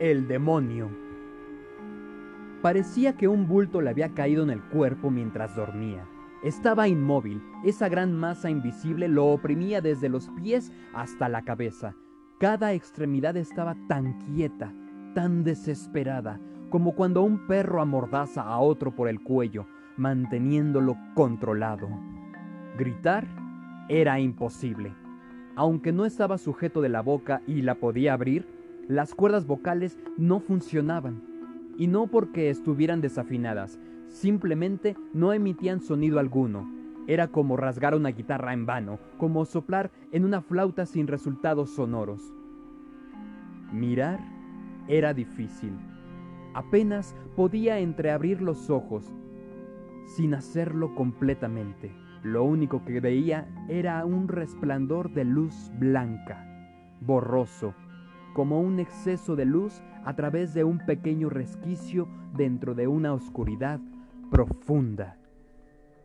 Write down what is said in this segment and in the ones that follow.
el demonio. Parecía que un bulto le había caído en el cuerpo mientras dormía. Estaba inmóvil, esa gran masa invisible lo oprimía desde los pies hasta la cabeza. Cada extremidad estaba tan quieta, tan desesperada, como cuando un perro amordaza a otro por el cuello, manteniéndolo controlado. Gritar era imposible. Aunque no estaba sujeto de la boca y la podía abrir, las cuerdas vocales no funcionaban. Y no porque estuvieran desafinadas, simplemente no emitían sonido alguno. Era como rasgar una guitarra en vano, como soplar en una flauta sin resultados sonoros. Mirar era difícil. Apenas podía entreabrir los ojos, sin hacerlo completamente. Lo único que veía era un resplandor de luz blanca, borroso, como un exceso de luz a través de un pequeño resquicio dentro de una oscuridad profunda.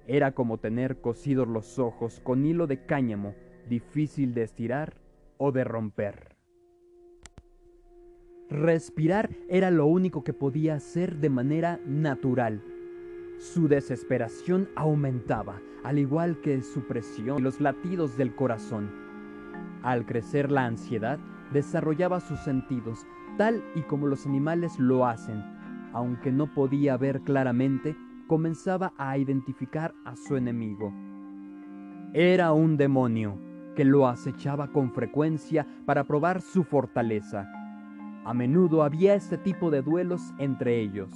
Era como tener cosidos los ojos con hilo de cáñamo, difícil de estirar o de romper. Respirar era lo único que podía hacer de manera natural. Su desesperación aumentaba, al igual que su presión y los latidos del corazón. Al crecer la ansiedad, desarrollaba sus sentidos, tal y como los animales lo hacen. Aunque no podía ver claramente, comenzaba a identificar a su enemigo. Era un demonio que lo acechaba con frecuencia para probar su fortaleza. A menudo había este tipo de duelos entre ellos.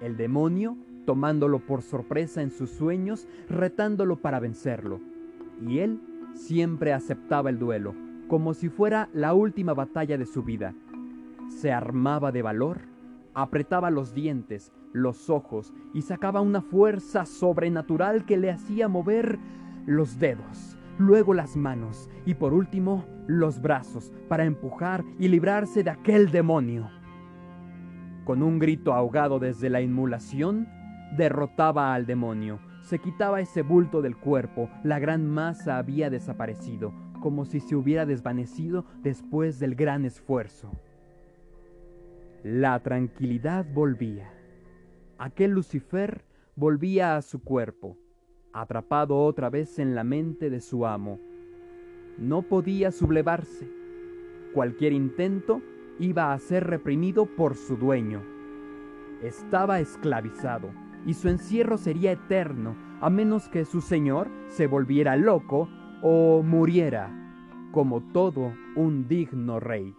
El demonio tomándolo por sorpresa en sus sueños, retándolo para vencerlo. Y él siempre aceptaba el duelo, como si fuera la última batalla de su vida. Se armaba de valor, apretaba los dientes, los ojos y sacaba una fuerza sobrenatural que le hacía mover los dedos, luego las manos y por último los brazos para empujar y librarse de aquel demonio. Con un grito ahogado desde la inmulación, derrotaba al demonio, se quitaba ese bulto del cuerpo, la gran masa había desaparecido, como si se hubiera desvanecido después del gran esfuerzo. La tranquilidad volvía. Aquel Lucifer volvía a su cuerpo, atrapado otra vez en la mente de su amo. No podía sublevarse. Cualquier intento iba a ser reprimido por su dueño. Estaba esclavizado y su encierro sería eterno, a menos que su señor se volviera loco o muriera, como todo un digno rey.